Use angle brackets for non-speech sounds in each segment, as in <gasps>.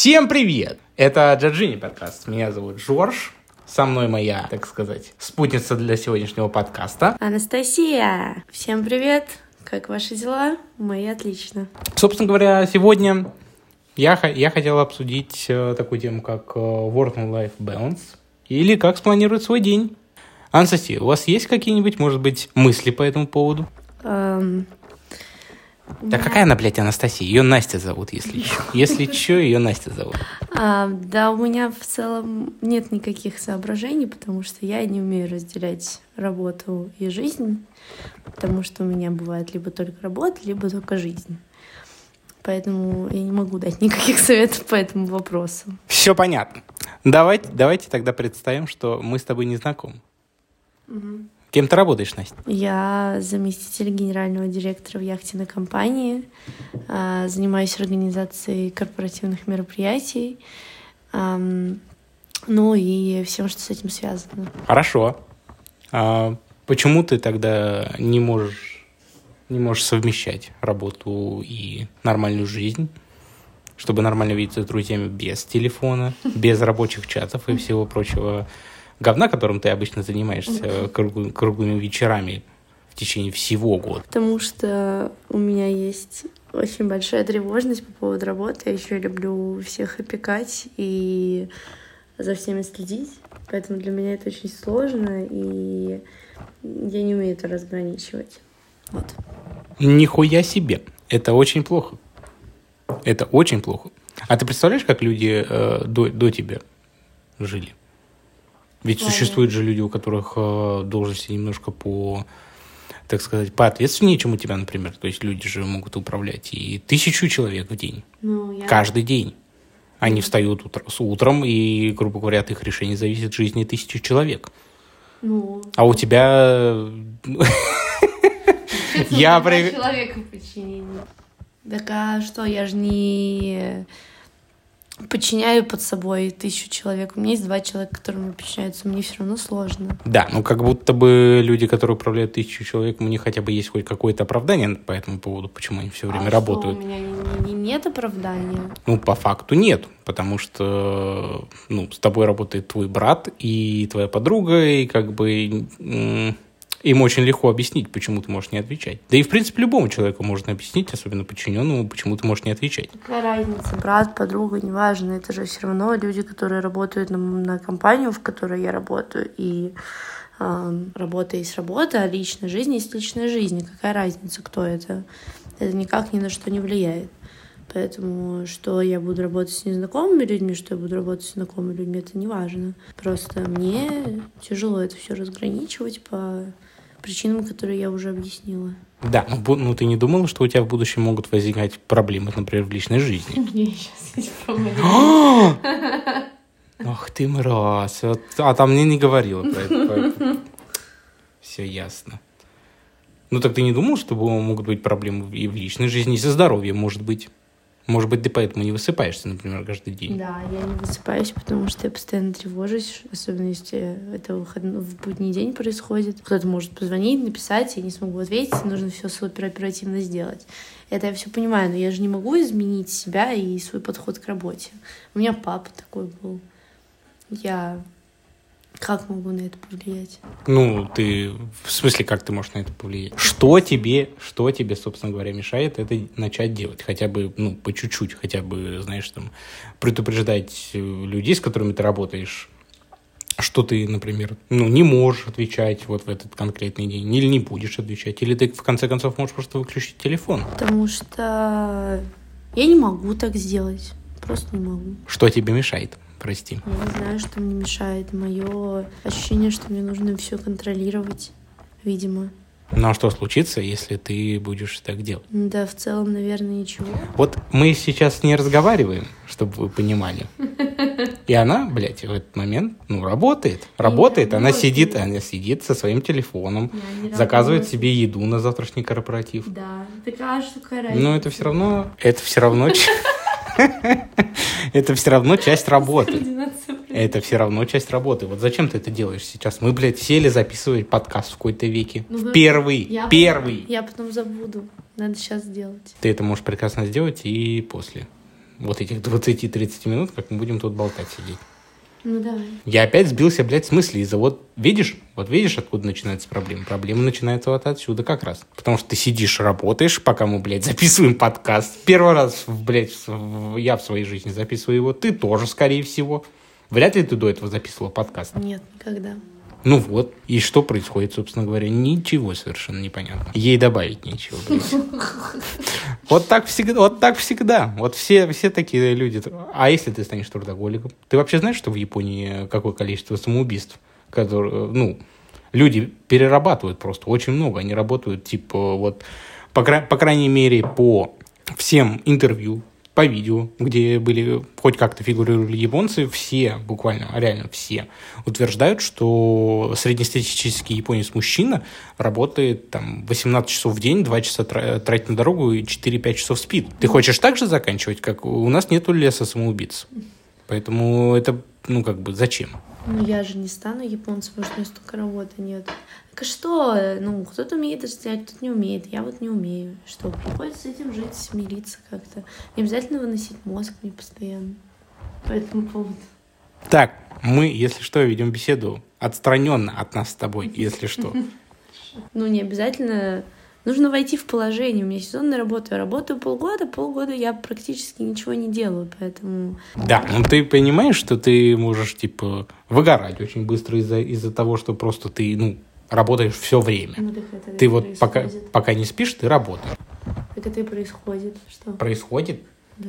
Всем привет! Это Джорджини подкаст. Меня зовут Джордж. Со мной моя, так сказать, спутница для сегодняшнего подкаста. Анастасия! Всем привет! Как ваши дела? Мои отлично. Собственно говоря, сегодня я, я хотел обсудить э, такую тему, как э, Work-Life Balance или как спланировать свой день. Анастасия, у вас есть какие-нибудь, может быть, мысли по этому поводу? Эм, Да какая она, блядь, Анастасия? Ее Настя зовут, если что. Если что, ее Настя зовут. а, да, у меня в целом нет никаких соображений, потому что я не умею разделять работу и жизнь, потому что у меня бывает либо только работа, либо только жизнь. Поэтому я не могу дать никаких советов по этому вопросу. Все понятно. Давайте, давайте тогда представим, что мы с тобой не знакомы. Кем ты работаешь, Настя? Я заместитель генерального директора в яхтенной компании, а, занимаюсь организацией корпоративных мероприятий, ну и всем, что с этим связано. Хорошо. А почему ты тогда не можешь, не можешь совмещать работу и нормальную жизнь, чтобы нормально видеться с друзьями без телефона, без рабочих чатов и всего прочего говна, которым ты обычно занимаешься круглы- круглыми вечерами в течение всего года? Потому что у меня есть очень большая тревожность по поводу работы. Я еще люблю всех опекать и за всеми следить. Поэтому для меня это очень сложно, и я не умею это разграничивать. Вот. Нихуя себе. Это очень плохо. Это очень плохо. А ты представляешь, как люди э, до, до тебя жили? Ведь существуют же люди, у которых э, должности немножко по, так сказать, поответственнее, чем у тебя, например. То есть люди же могут управлять и тысячу человек в день. Ну, я... Каждый день. Они встают утро- с утром, и, грубо говоря, от их решений зависит жизнь тысячи человек. Ну, А у тебя... Я человека подчинение. Так а что, я же не подчиняю под собой тысячу человек. У меня есть два человека, которым подчиняются. Мне все равно сложно. Да, ну как будто бы люди, которые управляют тысячу человек, у них хотя бы есть хоть какое-то оправдание по этому поводу, почему они все время а работают. Что, у меня не- не- нет оправдания. Ну, по факту нет, потому что ну, с тобой работает твой брат и твоя подруга, и как бы им очень легко объяснить, почему ты можешь не отвечать. Да и, в принципе, любому человеку можно объяснить, особенно подчиненному, почему ты можешь не отвечать. Какая разница, брат, подруга, неважно. Это же все равно люди, которые работают на, на компанию, в которой я работаю. И эм, работа есть работа, а личная жизнь есть личная жизнь. Какая разница, кто это? Это никак ни на что не влияет. Поэтому, что я буду работать с незнакомыми людьми, что я буду работать с знакомыми людьми, это не важно. Просто мне тяжело это все разграничивать по причинам, которые я уже объяснила. Да, ну, ну ты не думала, что у тебя в будущем могут возникать проблемы, например, в личной жизни? <laughs> Мне сейчас эти проблемы. <gasps> Ах ты мразь. Вот- А там мне не говорила про это. <laughs> Все ясно. Ну так ты не думал, что могут быть проблемы и в личной жизни, и со здоровьем, может быть? Может быть, ты поэтому не высыпаешься, например, каждый день? Да, я не высыпаюсь, потому что я постоянно тревожусь, особенно если это выходной, в будний день происходит. Кто-то может позвонить, написать, я не смогу ответить, нужно все супер оперативно сделать. Это я все понимаю, но я же не могу изменить себя и свой подход к работе. У меня папа такой был. Я как могу на это повлиять? Ну, ты... В смысле, как ты можешь на это повлиять? Что тебе, что тебе, собственно говоря, мешает это начать делать? Хотя бы, ну, по чуть-чуть, хотя бы, знаешь, там, предупреждать э, людей, с которыми ты работаешь, что ты, например, ну, не можешь отвечать вот в этот конкретный день, или не будешь отвечать, или ты, в конце концов, можешь просто выключить телефон. Потому что я не могу так сделать. Просто не могу. Что тебе мешает? Прости. Я не знаю, что мне мешает. Мое ощущение, что мне нужно все контролировать, видимо. Ну, а что случится, если ты будешь так делать? Да, в целом, наверное, ничего. Вот мы сейчас не разговариваем, чтобы вы понимали. И она, блядь, в этот момент, ну, работает. Работает. Она сидит, она сидит со своим телефоном, заказывает работаю. себе еду на завтрашний корпоратив. Да, такая штука разница. Но это все равно, это все равно, <laughs> <laughs> это все равно часть работы. Это все равно часть работы. Вот зачем ты это делаешь сейчас? Мы, блядь, сели записывать подкаст в какой-то веке. Ну, В вы- Первый, Я первый. Я потом забуду. Надо сейчас сделать. Ты это можешь прекрасно сделать и после вот этих 20-30 минут, как мы будем тут болтать сидеть. Ну давай. Я опять сбился, блядь, с мысли из-за вот, видишь, вот видишь, откуда начинается проблема? Проблема начинается вот отсюда как раз. Потому что ты сидишь, работаешь, пока мы, блядь, <laughs> записываем подкаст. Первый раз, блядь, я в своей жизни записываю его, ты тоже, скорее всего. Вряд ли ты до этого записывала подкаст. Нет, никогда. Ну вот, и что происходит, собственно говоря? Ничего совершенно непонятно. Ей добавить нечего. <laughs> Вот так всегда, вот так всегда. Вот все, все такие люди. А если ты станешь трудоголиком? Ты вообще знаешь, что в Японии какое количество самоубийств? Которые, ну, люди перерабатывают просто очень много. Они работают, типа, вот, по, кра- по крайней мере, по всем интервью, по видео, где были хоть как-то фигурировали японцы, все, буквально, реально все, утверждают, что среднестатистический японец-мужчина работает там 18 часов в день, 2 часа тра- тратит на дорогу и 4-5 часов спит. Ты хочешь так же заканчивать, как у нас нету леса самоубийц? Поэтому это, ну, как бы, зачем? Ну я же не стану японцем, потому что у меня столько работы нет. Так что? Ну, кто-то умеет это сделать, кто-то не умеет. Я вот не умею. Что, приходится с этим жить, смириться как-то. Не обязательно выносить мозг мне постоянно. По этому поводу. Так, мы, если что, ведем беседу отстраненно от нас с тобой, если что. Ну, не обязательно. Нужно войти в положение. У меня сезонная работа. Я работаю полгода, полгода я практически ничего не делаю, поэтому... Да, ну ты понимаешь, что ты можешь, типа, выгорать очень быстро из-за из того, что просто ты, ну, работаешь все время. Ну, так это Ты вот пока, происходит. пока не спишь, ты работаешь. Так это и происходит. Что? Происходит? Да.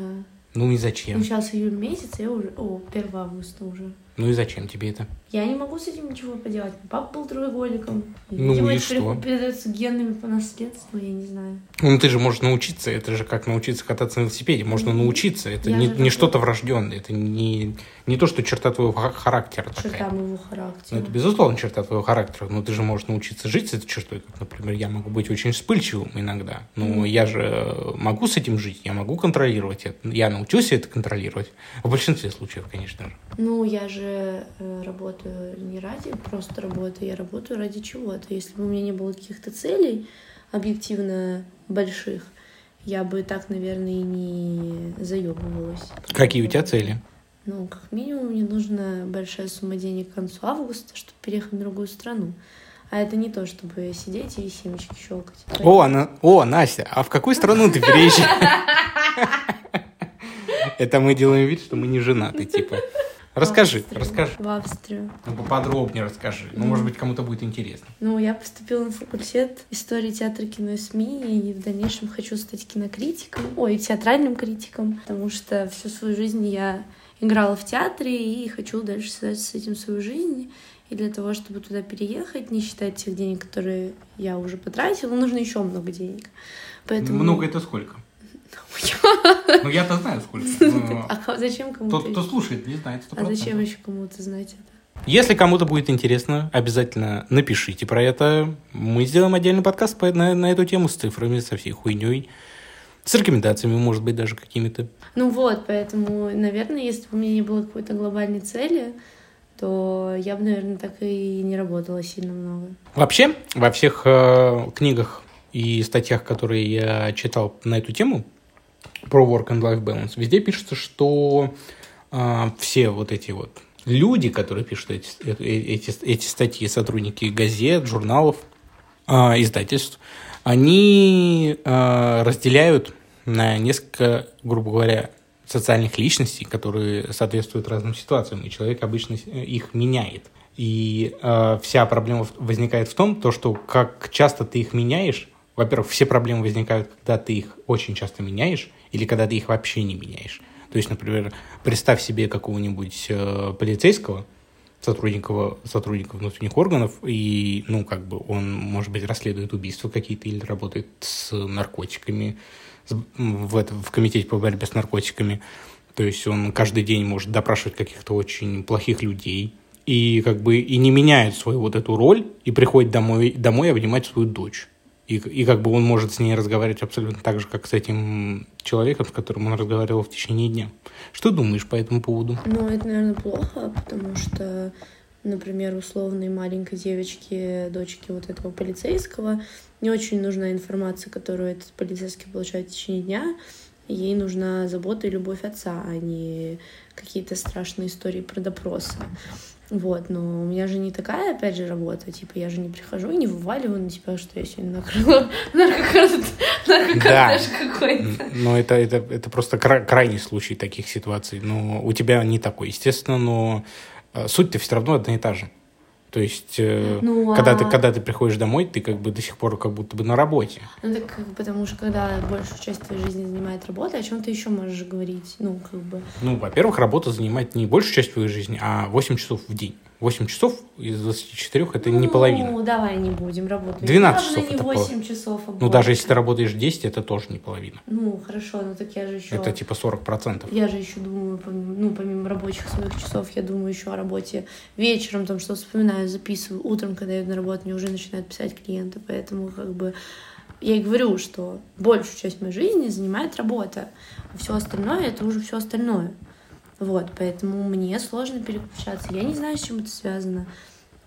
Ну и Ну, зачем? сейчас июль месяц, я уже... О, 1 августа уже. Ну и зачем тебе это? Я не могу с этим ничего поделать. Папа был треугольником. Ну Видимо, и это что? передается генами по наследству, я не знаю. Ну ты же можешь научиться, это же как научиться кататься на велосипеде, можно Ну, научиться, это не, не что-то врожденное, это не, не то, что черта твоего ха- характера такая. Черта моего Ну, характера. это безусловно черта твоего характера, но ты же можешь научиться жить с этой чертой, как, например, я могу быть очень вспыльчивым иногда, но Мгм. я же могу с этим жить, я могу контролировать это, я научился это контролировать, в большинстве случаев, конечно же. Ну, я же э, работаю не ради просто работы, я работаю ради чего-то. Если бы у меня не было каких-то целей объективно больших, я бы так, наверное, и не заебывалась. Какие у тебя цели? Ну, как минимум, мне нужна большая сумма денег к концу августа, чтобы переехать в другую страну. А это не то, чтобы сидеть и семечки щелкать. О, она, о, Настя, а в какую страну ты переезжаешь? <laughs> Это мы делаем вид, что мы не женаты, типа. Расскажи, В Австрию. расскажи. В Австрию. Ну, поподробнее расскажи. Ну, может быть, кому-то будет интересно. Ну, я поступила на факультет истории театра, кино и СМИ, и в дальнейшем хочу стать кинокритиком, ой, театральным критиком, потому что всю свою жизнь я играла в театре и хочу дальше связать с этим свою жизнь. И для того, чтобы туда переехать, не считать тех денег, которые я уже потратила, нужно еще много денег. Поэтому... Много это сколько? Ну, я-то знаю, сколько. <laughs> Ну, А ко- зачем кому-то? Тот, кто слушает, не знает. А зачем 100%. еще кому-то знать это? Если кому-то будет интересно, обязательно напишите про это. Мы сделаем отдельный подкаст по- на, на эту тему с цифрами, со всей хуйней. С рекомендациями, может быть, даже какими-то. Ну вот, поэтому, наверное, если бы у меня не было какой-то глобальной цели, то я бы, наверное, так и не работала сильно много. Вообще, во всех э, книгах и статьях, которые я читал на эту тему, про work and life balance, везде пишется, что э, все вот эти вот люди, которые пишут эти, э- эти, эти статьи, сотрудники газет, журналов, э, издательств, они э, разделяют на несколько, грубо говоря, социальных личностей, которые соответствуют разным ситуациям, и человек обычно с- их меняет. И э, вся проблема возникает в том, то, что как часто ты их меняешь, во-первых, все проблемы возникают, когда ты их очень часто меняешь, или когда ты их вообще не меняешь. То есть, например, представь себе какого-нибудь э, полицейского, сотрудника, сотрудника внутренних органов, и, ну, как бы он, может быть, расследует убийства какие-то или работает с наркотиками в, этом, в комитете по борьбе с наркотиками. То есть он каждый день может допрашивать каких-то очень плохих людей и как бы и не меняет свою вот эту роль и приходит домой, домой обнимать свою дочь. И, и как бы он может с ней разговаривать абсолютно так же, как с этим человеком, с которым он разговаривал в течение дня. Что думаешь по этому поводу? Ну, это, наверное, плохо, потому что, например, условной маленькой девочке, дочке вот этого полицейского, не очень нужна информация, которую этот полицейский получает в течение дня, ей нужна забота и любовь отца, а не какие-то страшные истории про допросы. Вот, но у меня же не такая, опять же, работа. Типа, я же не прихожу и не вываливаю на тебя, что я сегодня накрыла <laughs> наркокартеж какой-то. Но это, это, это просто крайний случай таких ситуаций. Но у тебя не такой, естественно, но э, суть-то все равно одна и та же. То есть, э, ну, когда, а... ты, когда ты приходишь домой, ты как бы до сих пор как будто бы на работе. Ну, так потому что когда большую часть твоей жизни занимает работа, о чем ты еще можешь говорить? Ну, как бы... Ну, во-первых, работа занимает не большую часть твоей жизни, а 8 часов в день. 8 часов из 24 это ну, не половина. Ну, давай не будем работать. 12 часов это 8 пол... часов. А ну, даже если ты работаешь 10, это тоже не половина. Ну, хорошо, но так я же еще... Это типа 40%. Я же еще думаю, помимо, ну, помимо рабочих своих часов, я думаю еще о работе вечером, там что вспоминаю, записываю. Утром, когда я на работу, мне уже начинают писать клиенты, поэтому как бы я и говорю, что большую часть моей жизни занимает работа, а все остальное это уже все остальное. Вот, поэтому мне сложно переключаться. Я не знаю, с чем это связано.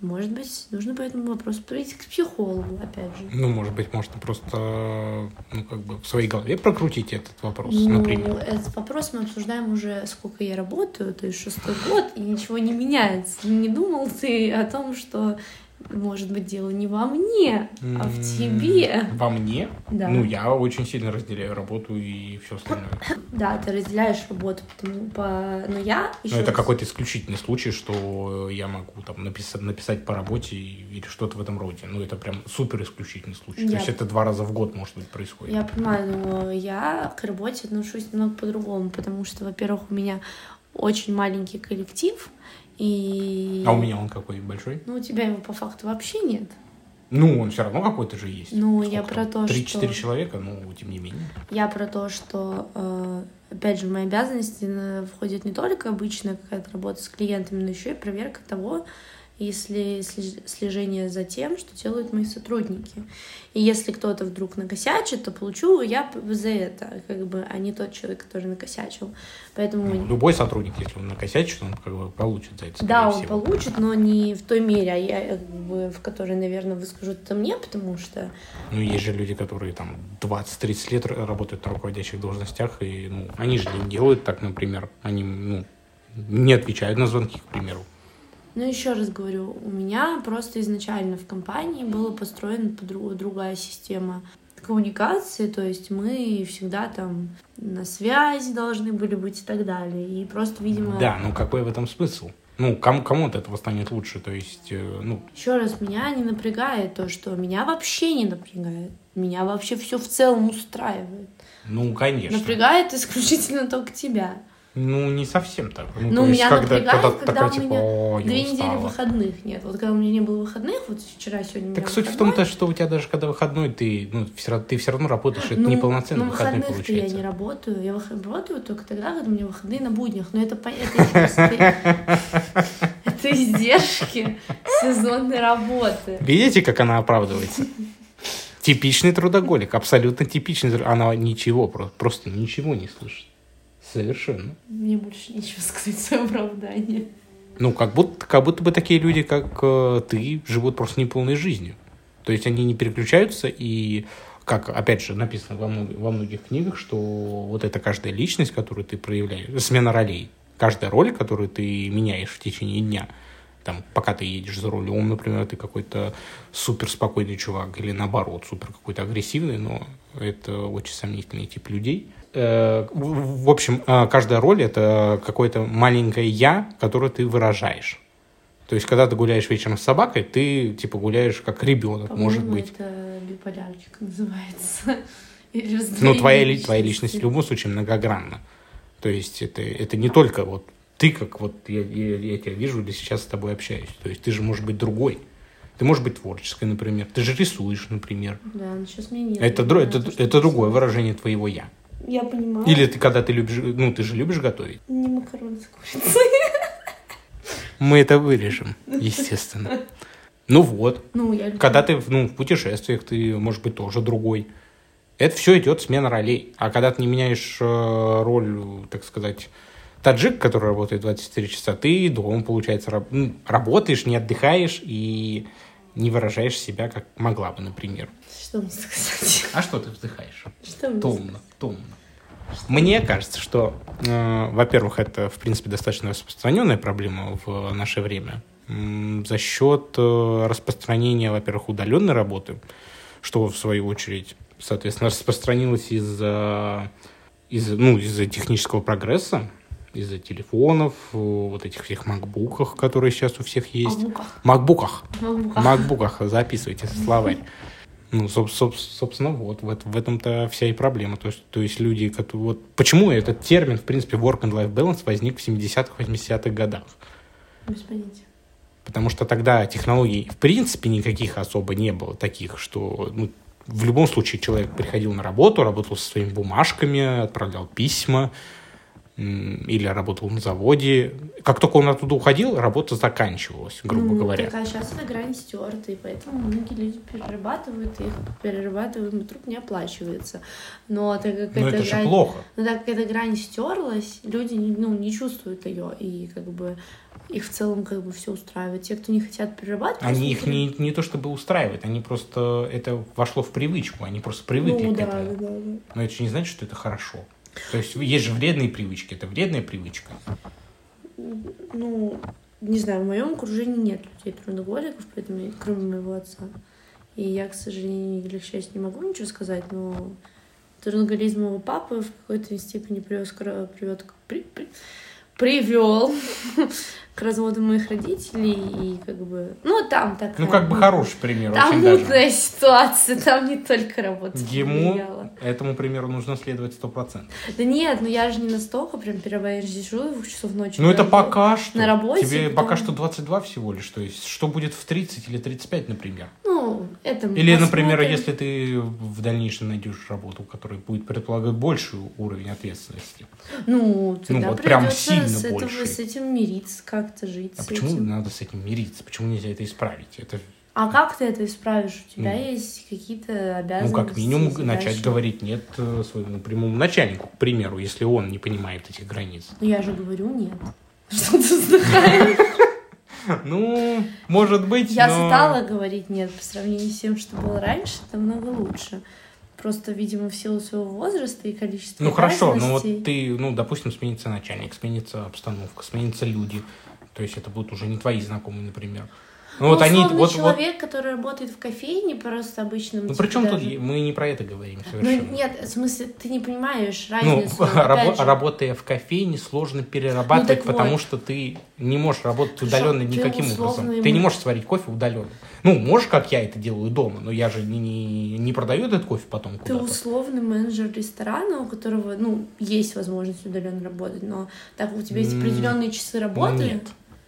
Может быть, нужно по этому вопросу прийти к психологу, опять же. Ну, может быть, можно просто, ну, как бы в своей голове прокрутить этот вопрос, ну, например. Этот вопрос мы обсуждаем уже, сколько я работаю, то есть шестой год, и ничего не меняется. Не думал ты о том, что может быть, дело не во мне, а в тебе. Во мне? Да. Ну, я очень сильно разделяю работу и все остальное. <coughs> Да, ты разделяешь работу, потому, по... но я еще... Но это какой-то исключительный случай, что я могу там написать, написать по работе или что-то в этом роде. Ну, это прям супер исключительный случай. Я... То есть это два раза в год, может быть, происходит. Я понимаю, но я к работе отношусь немного по-другому, потому что, во-первых, у меня очень маленький коллектив, и... А у меня он какой большой? Ну, у тебя его по факту вообще нет. Ну, он все равно какой-то же есть. Ну, Сколько? я про то, 3 что... 3-4 человека, ну, тем не менее. Я про то, что, э, опять же, в мои обязанности входит не только обычная какая-то работа с клиентами, но еще и проверка того, если слежение за тем, что делают мои сотрудники. И если кто-то вдруг накосячит, то получу я за это, как бы, а не тот человек, который накосячил. Поэтому... Ну, любой сотрудник, если он накосячит, он как бы получит за это. Да, он получит, но не в той мере, а я, как бы, в которой, наверное, выскажу это мне, потому что... Ну, есть же люди, которые там 20-30 лет работают на руководящих должностях, и ну, они же не делают так, например. Они ну, не отвечают на звонки, к примеру. Ну, еще раз говорю, у меня просто изначально в компании была построена другая система коммуникации, то есть мы всегда там на связи должны были быть и так далее. И просто, видимо... Да, ну какой в этом смысл? Ну, кому, кому от этого станет лучше, то есть, э, ну... Еще раз, меня не напрягает то, что меня вообще не напрягает. Меня вообще все в целом устраивает. Ну, конечно. Напрягает исключительно только тебя. Ну, не совсем так. Ну, ну меня когда, напрягает, когда, когда, когда у меня типа, две недели выходных нет. Вот когда у меня не было выходных, вот вчера, сегодня Так суть выходной. в том, что у тебя даже когда выходной, ты, ну, все, ты все равно работаешь, это ну, неполноценный ну, выходной получается. я не работаю, я работаю только тогда, когда у меня выходные на буднях. Но это, это, <laughs> это издержки сезонной работы. Видите, как она оправдывается? Типичный трудоголик, абсолютно типичный. Она ничего, просто ничего не слышит. Совершенно. Мне больше нечего сказать свое оправдание. Ну, как будто, как будто бы такие люди, как э, ты, живут просто неполной жизнью. То есть они не переключаются и как, опять же, написано во, много, во многих книгах, что вот эта каждая личность, которую ты проявляешь, смена ролей, каждая роль, которую ты меняешь в течение дня, там, пока ты едешь за рулем, например, ты какой-то супер спокойный чувак, или наоборот, супер какой-то агрессивный, но это очень сомнительный тип людей – в общем, э, каждая роль — это какое-то маленькое «я», которое ты выражаешь. То есть, когда ты гуляешь вечером с собакой, ты, типа, гуляешь как ребенок, может быть. это биполярчик называется. <laughs> ну, твоя, твоя личность в любом случае многогранна. То есть, это, это не только вот ты, как вот я, я, я тебя вижу или сейчас с тобой общаюсь. То есть, ты же можешь быть другой. Ты можешь быть творческой, например. Ты же рисуешь, например. Да, но сейчас мне нет. Это, это, это, это другое выражение твоего «я». Я понимаю. Или ты когда ты любишь, ну ты же любишь готовить? Не макароны с курицей. Мы это вырежем, естественно. Ну вот. Ну, я когда ты ну, в путешествиях, ты, может быть, тоже другой. Это все идет смена ролей. А когда ты не меняешь э, роль, так сказать, таджик, который работает 24 часа, ты дома, получается, раб, работаешь, не отдыхаешь и не выражаешь себя, как могла бы, например. Что мне сказать? А что ты вздыхаешь? Что мне Томно, томно. Мне кажется, что, э, во-первых, это, в принципе, достаточно распространенная проблема в наше время. За счет э, распространения, во-первых, удаленной работы, что, в свою очередь, соответственно, распространилось из-за из, ну, из-за технического прогресса, из-за телефонов, э, вот этих всех макбуках, которые сейчас у всех есть. Макбуках. Макбуках. Макбуках. Записывайте словарь. Ну, соб- соб- собственно, вот в, эт- в этом-то вся и проблема. То есть, то есть люди, которые... Вот, почему этот термин, в принципе, work and life balance возник в 70-х, 80-х годах? Без понятия. Потому что тогда технологий, в принципе, никаких особо не было таких, что ну, в любом случае человек приходил на работу, работал со своими бумажками, отправлял письма или работал на заводе. Как только он оттуда уходил, работа заканчивалась, грубо Ну, говоря. Так, а сейчас эта грань стерта, и поэтому многие люди перерабатывают их, перерабатываемый труд не оплачивается. Но так как Но эта это же грань... плохо. Но так как эта грань стерлась, люди ну, не чувствуют ее, и как бы их в целом как бы все устраивает. Те, кто не хотят перерабатывать... Они их просто не, не то чтобы устраивают, они просто это вошло в привычку, они просто привыкли Ну к да, этому. да, да. Но это же не значит, что это хорошо. То есть есть же вредные привычки, это вредная привычка. Ну, не знаю, в моем окружении нет людей трудоголиков, поэтому, кроме моего отца. И я, к сожалению или к счастью, не могу ничего сказать, но трудоголизм моего папы в какой-то степени привез, привет при- при- привел к разводу моих родителей и как бы... Ну, там так... Ну, как бы хороший пример, Там даже. мутная ситуация, там не только работа Ему, влияла. этому примеру, нужно следовать сто процентов. Да нет, ну я же не настолько прям перебоюсь сижу в двух часов ночи. Ну, это пока что. на работе, Тебе потом- пока что 22 всего лишь. То есть, что будет в 30 или 35, например? Ну, это Или, например, посмотрим. если ты в дальнейшем найдешь работу, которая будет предполагать больший уровень ответственности. Ну, тогда вот прям сильно с, этого- больше. с этим мириться, как-то жить А почему этим. надо с этим мириться? Почему нельзя это исправить? Это, А как ты это исправишь? У тебя Ну, есть какие-то ну, обязанности, как минимум, задачи. начать говорить нет своему прямому начальнику, к примеру, если он не понимает этих границ. Ну, я же говорю нет. <laughs> Что ты вздыхаешь? <laughs> Ну, может быть, Я но... стала говорить нет по сравнению с тем, что было раньше, намного лучше. Просто, видимо, в силу своего возраста и количества Ну хорошо, ну вот ты, ну, допустим, сменится начальник, сменится обстановка, сменятся люди. То есть это будут уже не твои знакомые, например. Ну, вот они, вот, вот, человек, который работает в кофейне, просто обычным... ну типа, причем тут даже- е- мы не про это говорим Ну, совершенно. нет, в смысле, ты не понимаешь Ну, разницу. <laughs> рабо- опять же. работая в кофейне, сложно перерабатывать, Ну, потому вот. что ты не можешь работать Хорошо, удаленно ты никаким образом. ему- Ты не можешь сварить кофе удаленно. Ну, можешь, как я это делаю дома, но я же не, не, не продаю этот кофе потом Ты куда-то. условный менеджер ресторана, у которого, ну, есть возможность удаленно работать, но так у тебя есть определенные часы работы. Нет.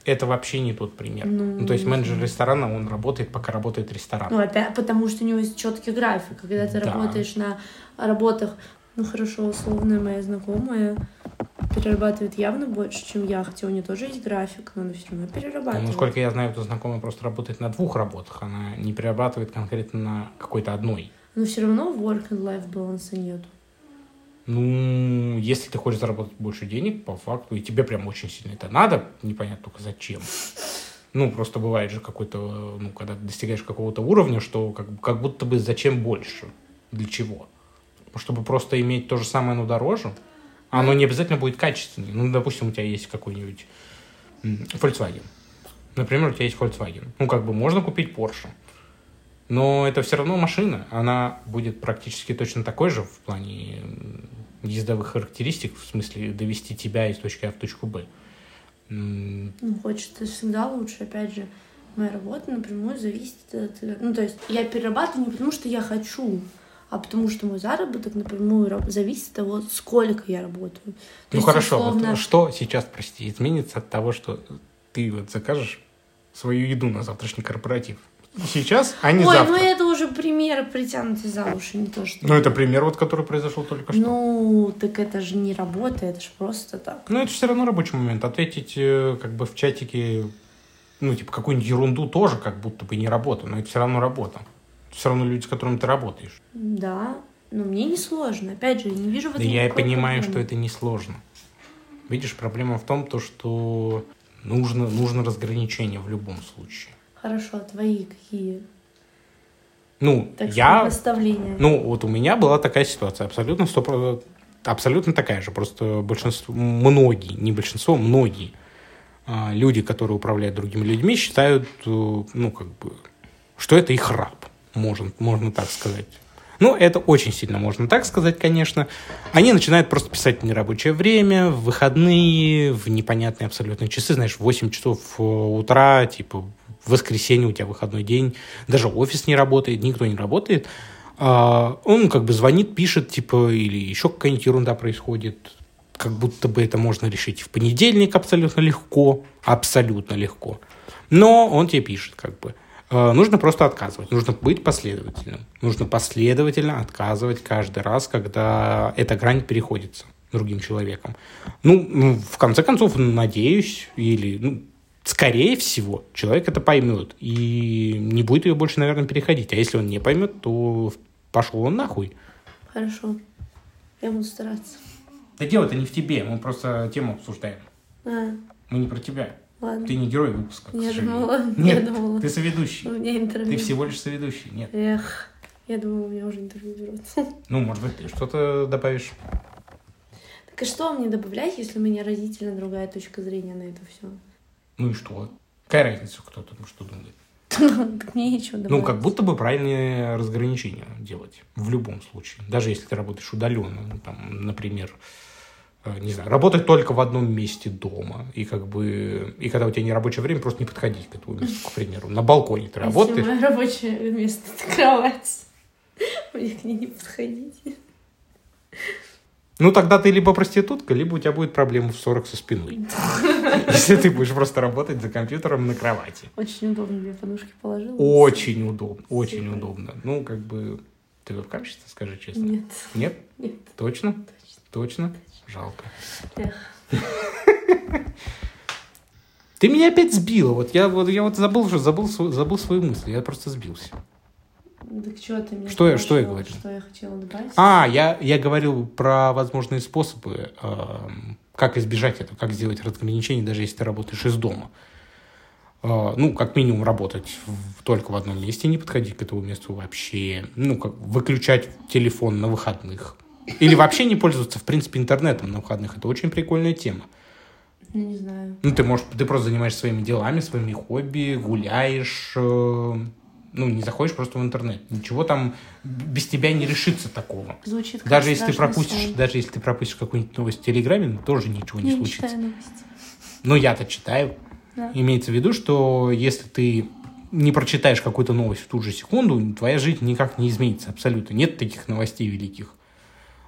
Это вообще не тот пример. Ну, Ну, то есть не менеджер знаю. ресторана, он работает, пока работает ресторан. Ну, опять, потому что у него есть четкий график. Когда ты Да. работаешь на работах, ну хорошо, условная моя знакомая перерабатывает явно больше, чем я, хотя у нее тоже есть график, но она все равно Ну, перерабатывает. насколько я знаю, эта знакомая просто работает на двух работах. Она не перерабатывает конкретно на какой-то одной. Но все равно work and life баланса нету. Ну, если ты хочешь заработать больше денег, по факту, и тебе прям очень сильно это надо, непонятно только зачем. Ну, просто бывает же какой-то, ну, когда достигаешь какого-то уровня, что как, как будто бы зачем больше? Для чего? Чтобы просто иметь то же самое, но дороже? Оно не обязательно будет качественнее. Ну, допустим, у тебя есть какой-нибудь Volkswagen. Например, у тебя есть Volkswagen. Ну, как бы можно купить Porsche. Но это все равно машина. Она будет практически точно такой же в плане ездовых характеристик, в смысле довести тебя из точки А в точку Б. Ну, хочется всегда лучше. Опять же, моя работа напрямую зависит от... Ну, то есть я перерабатываю не потому, что я хочу, а потому что мой заработок напрямую зависит от того, сколько я работаю. То Ну есть, хорошо, вот условно, что сейчас, прости, изменится от того, что ты вот закажешь свою еду на завтрашний корпоратив? Сейчас, а не Ой, завтра. ну это уже пример притянутый за уши, не то что... Ну, это пример, вот, который произошел только что. Ну, так это же не работа, это же просто так. Ну, это все равно рабочий момент. Ответить э, как бы в чатике, ну, типа, какую-нибудь ерунду тоже как будто бы не работа, но это все равно работа. Все равно люди, с которыми ты работаешь. Да, но мне не сложно. Опять же, я не вижу в Да этом я и никакой понимаю, что проблемы. это несложно. Видишь, проблема в том, то, что нужно, нужно разграничение в любом случае. Хорошо, твои какие, Ну, так я... наставления? Ну, вот у меня была такая ситуация, абсолютно 100%, абсолютно такая же. Просто большинство, многие, не большинство, многие а, люди, которые управляют другими людьми, считают, э, ну, как бы, что это их раб, можно, можно так сказать. Ну, это очень сильно можно так сказать, конечно. Они начинают просто писать в нерабочее время, в выходные, в непонятные абсолютно часы, знаешь, в 8 часов э, утра, типа, в воскресенье у тебя выходной день, даже офис не работает, никто не работает. А, он как бы звонит, пишет, типа, или еще какая-нибудь ерунда происходит, как будто бы это можно решить в понедельник абсолютно легко, абсолютно легко. Но он тебе пишет, как бы, «Э, нужно просто отказывать, нужно быть последовательным. Нужно последовательно отказывать каждый раз, когда эта грань переходится другим человеком. Ну, в конце концов, надеюсь, или, ну, скорее всего, человек это поймет и не будет ее больше, наверное, переходить. А если он не поймет, то пошел он нахуй. Хорошо. Я буду стараться. Да дело-то не в тебе, мы просто тему обсуждаем. А, Мы не про тебя. ладно. Ты не герой выпуска, Я думала, Нет, я думала. ты У соведущий. меня интервью. Ты всего лишь соведущий. Нет. Эх, я думала, у меня уже интервью берут. <laughs> Ну, может быть, ты что-то добавишь. Так и что мне добавлять, если у меня разительно другая точка зрения на это все? Ну и что? Какая разница, кто там что думает? <laughs> Так мне нечего добавить. Ну, как будто бы правильные разграничения делать в любом случае. Даже если ты работаешь удаленно, ну, там, например, э, не знаю, работать только в одном месте дома. И как бы, и когда у тебя не рабочее время, просто не подходить к этому месту, к примеру. На балконе ты Если работаешь. мое рабочее место — это кровать. <laughs> Мне к ней не подходить. Ну, тогда ты либо проститутка, либо у тебя будет проблема в 40 со спиной. <laughs> Если ты будешь просто работать за компьютером на кровати. Очень удобно, две подушки положила. Очень удобно, очень удобно. Ну, как бы, ты вебкамщица, скажи честно? Нет, Нет? нет. Точно? Точно? Жалко. Ты меня опять сбила. Вот я вот, я вот забыл, что забыл, забыл свою мысль. Я просто сбился. Так что ты мне Что я- что я говорил? Что я хотела добавить? А, я, я говорил про возможные способы, эм, как избежать этого, как сделать разграничение, даже если ты работаешь из дома. Э, ну, как минимум, работать в- только в одном месте, не подходить к этому месту вообще. Ну, как выключать телефон на выходных. Или вообще не пользоваться, в принципе, интернетом на выходных. Это очень прикольная тема. Ну, не знаю. Ну, ты можешь, ты просто занимаешься своими делами, своими хобби, гуляешь, э, ну, не заходишь просто в интернет. Ничего там без тебя не решится такого. Звучит как Даже если ты пропустишь, сон. даже если ты пропустишь какую-нибудь новость в Телеграме, ну, тоже ничего не не случится. читаю новости. Но я-то читаю. Да. Имеется в виду, что если ты не прочитаешь какую-то новость в ту же секунду, твоя жизнь никак не изменится абсолютно. Нет таких новостей великих.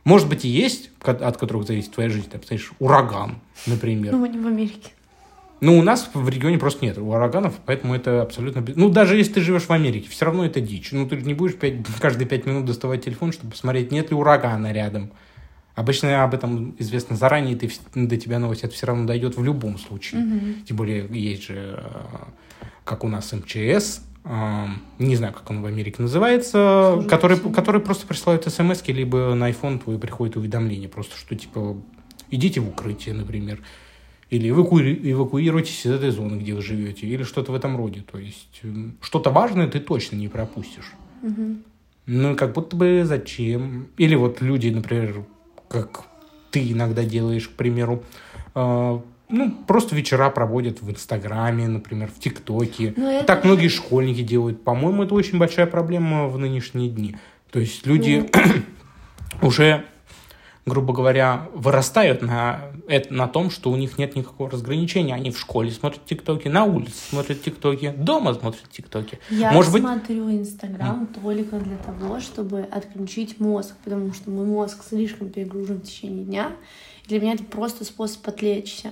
Может быть, и есть, от которых зависит твоя жизнь. Там, знаешь, ураган, например. Ну, не в Америке. Ну, у нас в регионе просто нет ураганов, поэтому это абсолютно... Ну, даже если ты живешь в Америке, все равно это дичь. Ну, ты же не будешь пять- <laughs> каждые пять минут доставать телефон, чтобы посмотреть, нет ли урагана рядом. Обычно об этом известно заранее, ты, до тебя новость это все равно дойдет в любом случае. Мгм. Тем более есть же, э, как у нас МЧС, э, не знаю, как он в Америке называется, который, который просто присылают смс либо на iPhone твой приходит уведомление, просто что типа идите в укрытие, например, или эваку- эвакуируйтесь из этой зоны, где вы живете, или что-то в этом роде. То есть что-то важное ты точно не пропустишь. Мгм. Ну, как будто бы зачем? Или вот люди, например, как ты иногда делаешь, к примеру, э, ну, просто вечера проводят в Инстаграме, например, в ТикТоке. Ну, это Так многие школьники делают. По-моему, это очень большая проблема в нынешние дни. То есть люди Ну. <coughs> уже, грубо говоря, вырастают на, это, на том, что у них нет никакого разграничения. Они в школе смотрят ТикТоки, на улице смотрят ТикТоки, дома смотрят ТикТоки. Я Может быть- смотрю Инстаграм только для того, чтобы отключить мозг, потому что мой мозг слишком перегружен в течение дня. Для меня это просто способ отвлечься.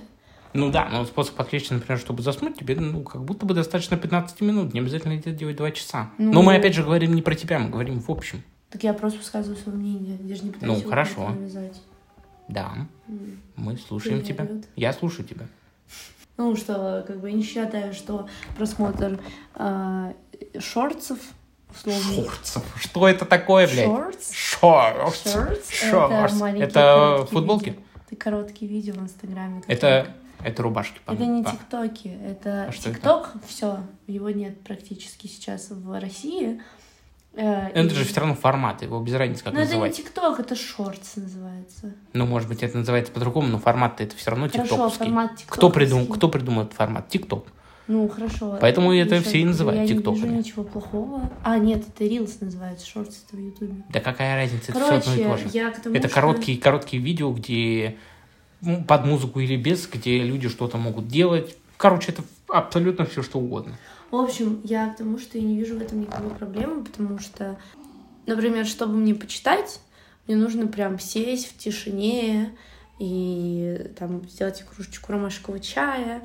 Ну да, но способ отвлечься, например, чтобы заснуть, тебе ну, как будто бы достаточно 15 минут, не обязательно это делать 2 часа. Ну. Но мы опять же говорим не про тебя, мы говорим в общем. Так я просто высказываю свое мнение. Я же не пытаюсь Ну, его хорошо. навязать. Да, М. мы слушаем Привет, тебя. Я слушаю тебя. <laughs> Ну, что, как бы, я не считаю, что просмотр э, шортсов, условно... Шорцев. Что это такое, блядь? Шортс? Шортс? Шорц. Это Это футболки? видео. Это короткие видео в Инстаграме. Это, это рубашки. Это по-моему. не Да. тиктоки, это А это? тикток, все, его нет практически сейчас в России. Э, Это и- же все равно формат, его без разницы как Ну, это не называть. ТикТок, это шортс называется. Ну, может быть, это называется по-другому, но формат это все равно Хорошо, тиктоковский. формат Кто придумал, тиктоковский. кто придумал этот формат? Тикток. Ну, хорошо. Поэтому это Ещё все и называют Я не тиктоками. вижу ничего плохого. А, нет, это Reels называется, шортс это в Ютубе. Да какая разница, это все одно и то Короче, же. я к тому, Это что- короткие, короткие видео, где ну, под музыку или без, где люди что-то могут делать. Короче, это абсолютно все что угодно. В общем, я к тому, что я не вижу в этом никакой проблемы, потому что, например, чтобы мне почитать, мне нужно прям сесть в тишине и там сделать кружечку ромашкового чая.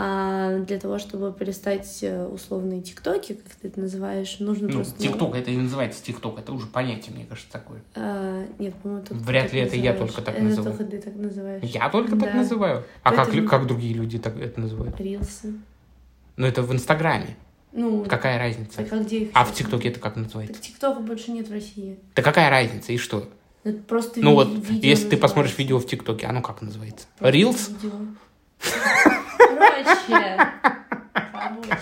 А для того, чтобы полистать э, условные тиктоки, как ты это называешь, нужно Ну, просто... ТикТок, это и называется ТикТок, это уже понятие, мне кажется, такое. А, нет, по-моему, только Вряд так ли это я называешь. только так это называю. только ты так называешь. Я только так Да. называю. А как, Поэтому- лю- как другие люди так это называют? Рилсы. Ну, это в Инстаграме. Ну, Какая разница? так а где их А в? ТикТоке это как называется? Так ТикТока больше нет в России. Да какая разница, и что? Это просто Ну ви- вот, видео если ты посмотришь видео в ТикТоке, оно как называется? Просто Reels? <laughs> видео. Короче. Короче.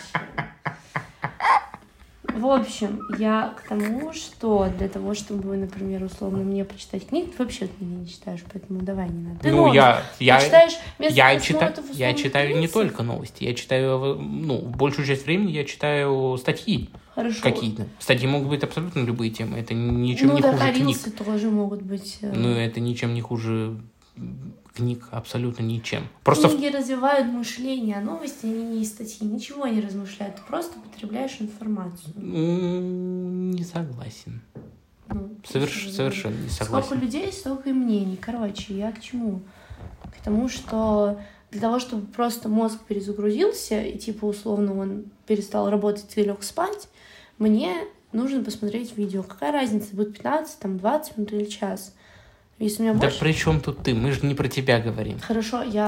В общем, я к тому, что для того, чтобы, например, условно мне почитать книгу, ты вообще меня не читаешь, поэтому давай не надо. Ты Ну, я, я, Ты читаешь я, условных я читаю не рилсов? только новости, я читаю, ну, большую часть времени я читаю статьи Хорошо. какие-то. Статьи могут быть абсолютно любые темы, это ничем ну, не так, хуже книг. рилсы тоже могут быть... э, Ну, это ничем не хуже книг, абсолютно ничем. Просто Книги развивают мышление, а новости, они не из статьи, ничего не размышляют, ты просто потребляешь информацию. Не согласен. Ну, Соверш- совершенно не Сколько согласен. людей, столько и мнений. Короче, я к чему? К тому, что для того, чтобы просто мозг перезагрузился, и типа условно он перестал работать и лег спать, мне нужно посмотреть видео. Какая разница, будет 15, там, 20 минут или час? Если у меня Да больше... при чем тут ты? Мы же не про тебя говорим. Хорошо, я...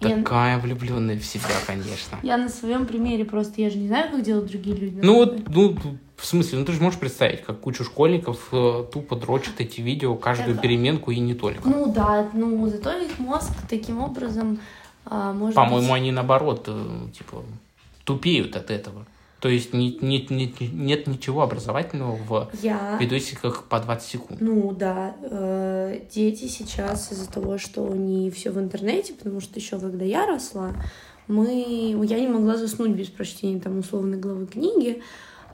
Я, Такая влюбленная в себя, конечно. я на своем примере просто, я же не знаю, как делают другие люди. Ну вот, ну, в смысле, ну ты же можешь представить, как куча школьников э, тупо дрочат эти видео каждую а- переменку и не только. Ну да, ну зато их мозг таким образом а, может По-моему, быть... они наоборот, э, типа, тупеют от этого. То есть не- не- не- нет ничего образовательного в Я... видосиках по 20 секунд. Ну да, э, дети сейчас из-за того, что не все в интернете, потому что еще когда я росла, мы, я не могла заснуть без прочтения там условной главы книги,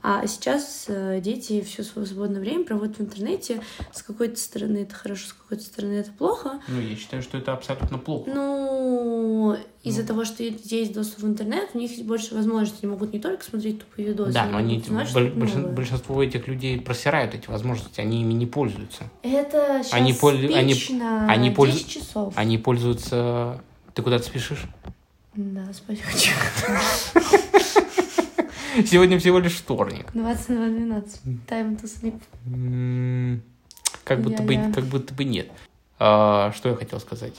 а сейчас э, дети все свое свободное время проводят в интернете. С какой-то стороны это хорошо, с какой-то стороны это плохо. Ну, я считаю, что это абсолютно плохо. Ну, из-за Ну. того, что есть доступ в интернет, у них есть больше возможностей. Они могут не только смотреть тупые видосы, да, но они, узнать что-то большин- большинство этих людей просирают эти возможности, они ими не пользуются. Это сейчас Они поль- они- они 10 пользу- часов. Они пользуются... Ты куда-то спешишь? Да, спать хочу. <laughs> Сегодня всего лишь вторник. 20 на 12. Time to sleep. Как будто, бы, как будто бы нет. А, что я хотел сказать?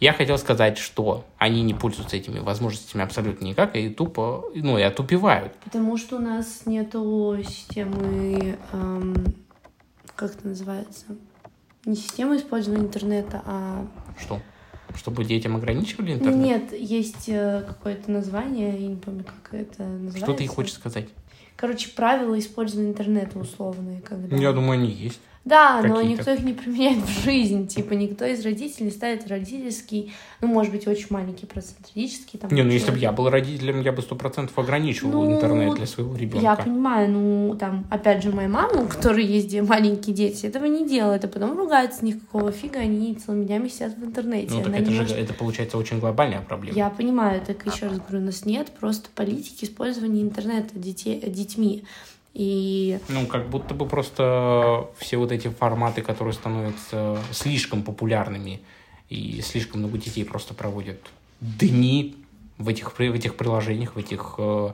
Я хотел сказать, что они не пользуются этими возможностями абсолютно никак и тупо, ну, и отупевают. Потому что у нас нету системы... эм, как это называется? Не системы использования интернета, а... Что? Чтобы детям ограничивали интернет? Нет, есть э, какое-то название, я не помню, как это называется. Что ты хочешь сказать? Короче, правила использования интернета условные. Когда... Я думаю, они есть. Да, но никто их не применяет в жизнь. Типа, никто из родителей не ставит родительский, ну, может быть, очень маленький процент родительский. Там, Не, ну если бы я был родителем, я бы сто процентов ограничивал Ну, интернет для своего ребенка. Я понимаю, ну, там, опять же, моя мама, у которой есть де- маленькие дети, этого не делает, а потом ругается с них, какого фига они целыми днями сидят в интернете. Ну, так Она это же, может- это получается очень глобальная проблема. Я понимаю, так еще раз говорю, у нас нет просто политики использования интернета детей, детьми. И Ну, как будто бы просто все вот эти форматы, которые становятся слишком популярными, и слишком много детей просто проводят дни в этих, в этих приложениях, в этих э,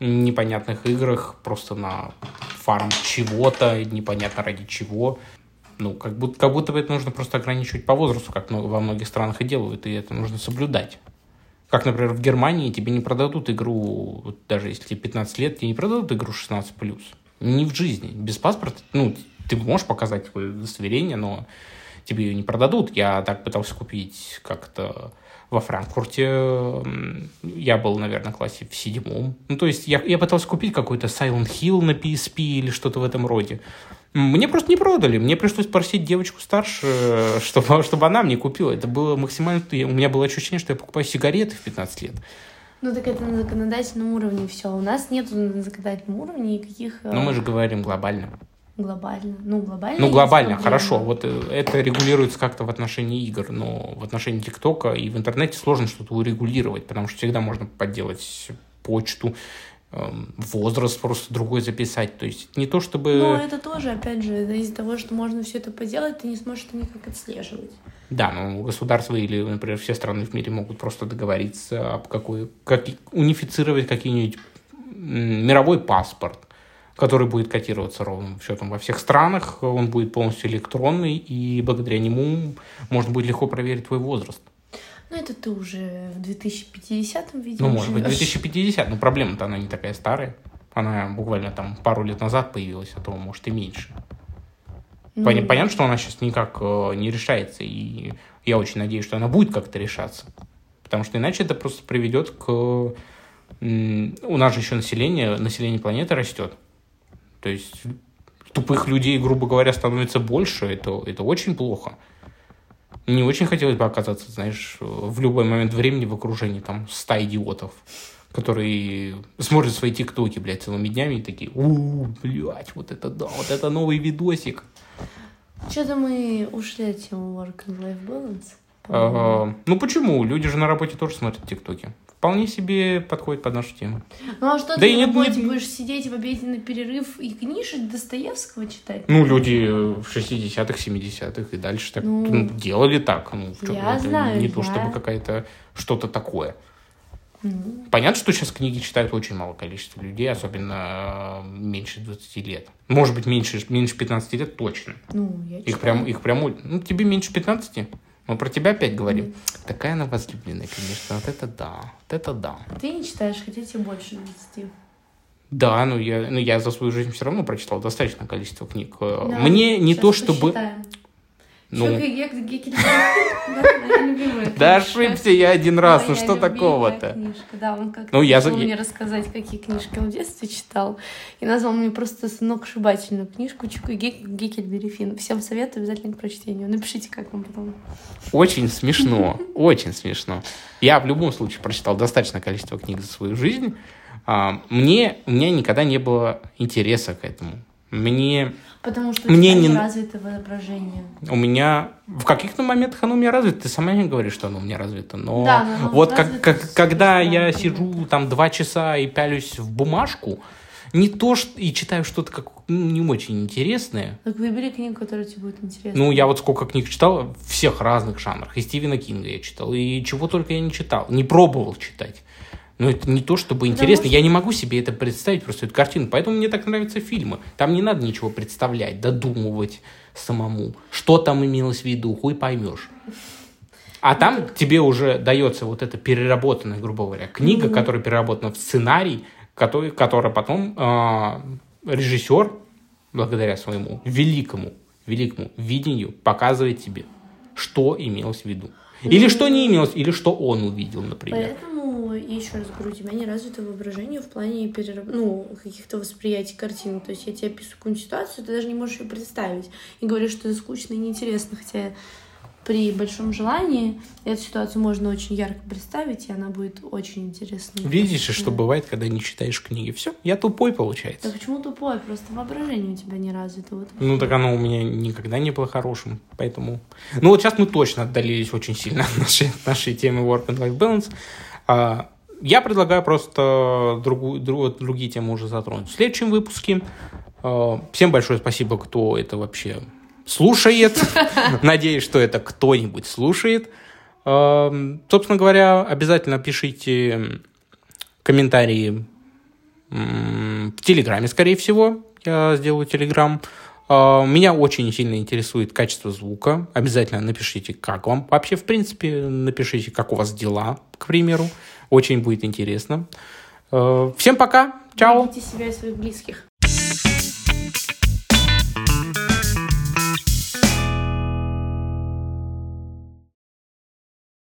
непонятных играх, просто на фарм чего-то, непонятно ради чего. Ну, как будто, как будто бы это нужно просто ограничивать по возрасту, как во многих странах и делают, и это нужно соблюдать. Как, например, в Германии тебе не продадут игру, вот даже если тебе 15 лет, тебе не продадут игру 16+. Не в жизни. Без паспорта, ну, ты можешь показать свое удостоверение, но тебе ее не продадут. Я так пытался купить как-то во Франкфурте я был, наверное, в классе в седьмом. Ну, то есть я, я пытался купить какой-то Silent Hill на PSP или что-то в этом роде. Мне просто не продали. Мне пришлось просить девочку старше, чтобы, чтобы <laughs> она мне купила. Это было максимально... У меня было ощущение, что я покупаю сигареты в 15 лет. Ну так это на законодательном уровне все. У нас нет на законодательном уровне никаких... Но мы же говорим глобально. Глобально. Ну, глобально. Ну, глобально, хорошо. Вот э, это регулируется как-то в отношении игр, но в отношении ТикТока и в интернете сложно что-то урегулировать, потому что всегда можно подделать почту, возраст просто другой записать. То есть не то чтобы... Но это тоже, опять же, из-за того, что можно все это поделать, ты не сможешь это никак отслеживать. Да, но государства или, например, все страны в мире могут просто договориться об какой... Как, унифицировать какие-нибудь мировой паспорт, который будет котироваться ровным счетом во всех странах. Он будет полностью электронный, и благодаря нему можно будет легко проверить твой возраст. Ну, это ты уже в 2050-м, видимо, Ну, может быть, 2050, но проблема-то она не такая старая. Она буквально там пару лет назад появилась, а то, может, и меньше. Ну... Понятно, что она сейчас никак э, не решается, и я очень надеюсь, что она будет как-то решаться. Потому что иначе это просто приведет к... У нас же еще население, население планеты растет. То есть тупых людей, грубо говоря, становится больше, это, это очень плохо. Не очень хотелось бы оказаться, знаешь, в любой момент времени в окружении там ста идиотов, которые смотрят свои тиктоки, блядь, целыми днями и такие, у, блядь, вот это да, вот это новый видосик. Что-то мы ушли от темы work and life balance. А, ну почему? Люди же на работе тоже смотрят тиктоки вполне себе подходит под нашу тему. Ну а что да ты работе нет... будешь сидеть в обеденный перерыв и книжек Достоевского читать? Ну, люди в 60-х, 70-х и дальше так ну, ну, делали так. Ну, в я это знаю, не я... то чтобы какая-то что-то такое. Mm. Понятно, что сейчас книги читают очень мало количества людей, особенно э, меньше 20 лет. Может быть, меньше, меньше 15 лет точно. Ну, я их прям, их прям, ну, тебе меньше 15? Мы про тебя опять говорим. Mm. Такая она возлюбленная, конечно. Вот это да. Вот это да. Ты не читаешь, хотя тебе больше 20. Да, ну я, ну я за свою жизнь все равно прочитал достаточное количество книг. Да, Мне не то, чтобы... Посчитаем. Ну, да ошибся я один раз, ну что такого-то? Да, он как-то ну, я... мне рассказать, какие книжки он в детстве читал. И назвал мне просто сногсшибательную книжку Чука Гекельбери Финн. Всем советую обязательно к прочтению. Напишите, как вам потом. Очень смешно, <laughs> очень смешно. Я в любом случае прочитал достаточное количество книг за свою жизнь. А, мне, у меня никогда не было интереса к этому. Мне Потому что Мне не развито воображение. У меня в каких-то моментах оно у меня развито. Ты сама не говоришь, что оно у меня развито. Но да, но вот как, как, когда я сижу там два часа и пялюсь в бумажку, не то, что и читаю что-то как ну, не очень интересное. Так выбери книгу, которая тебе будет интересна. Ну, я вот сколько книг читал, всех разных жанрах. И Стивена Кинга я читал, и чего только я не читал. Не пробовал читать. Но это не то, чтобы интересно. Что... Я не могу себе это представить, просто эту картину. Поэтому мне так нравятся фильмы. Там не надо ничего представлять, додумывать самому. Что там имелось в виду, хуй поймешь. А там ну, тебе уже дается вот эта переработанная, грубо говоря, книга, mm которая переработана в сценарий, который, которая потом э, режиссер, благодаря своему великому, великому видению, показывает тебе, что имелось в виду. Или что не имелось, или что он увидел, например. Поэтому, и еще раз говорю, у тебя не развито воображение в плане перераб... ну, каких-то восприятий картины. То есть я тебе описываю какую-нибудь ситуацию, ты даже не можешь ее представить. И говоришь, что это скучно и неинтересно, хотя при большом желании эту ситуацию можно очень ярко представить, и она будет очень интересной. Видишь, что бывает, когда не читаешь книги. Все, я тупой, получается. Да почему тупой? Просто воображение у тебя не развито. Вот ну, так оно у меня никогда не было хорошим, поэтому... Ну, вот сейчас мы точно отдалились очень сильно от нашей, нашей темы Work and Life Balance. А, я предлагаю просто другую, друг, другие темы уже затронуть в следующем выпуске. А, всем большое спасибо, кто это вообще слушает. <laughs> Надеюсь, что это кто-нибудь слушает. Эм, собственно говоря, обязательно пишите комментарии в Телеграме, скорее всего. Я сделаю Телеграм. Меня очень сильно интересует качество звука. Обязательно напишите, как вам вообще, в принципе, напишите, как у вас дела, к примеру. Очень будет интересно. Э, всем пока. Чао. Берегите себя и своих близких.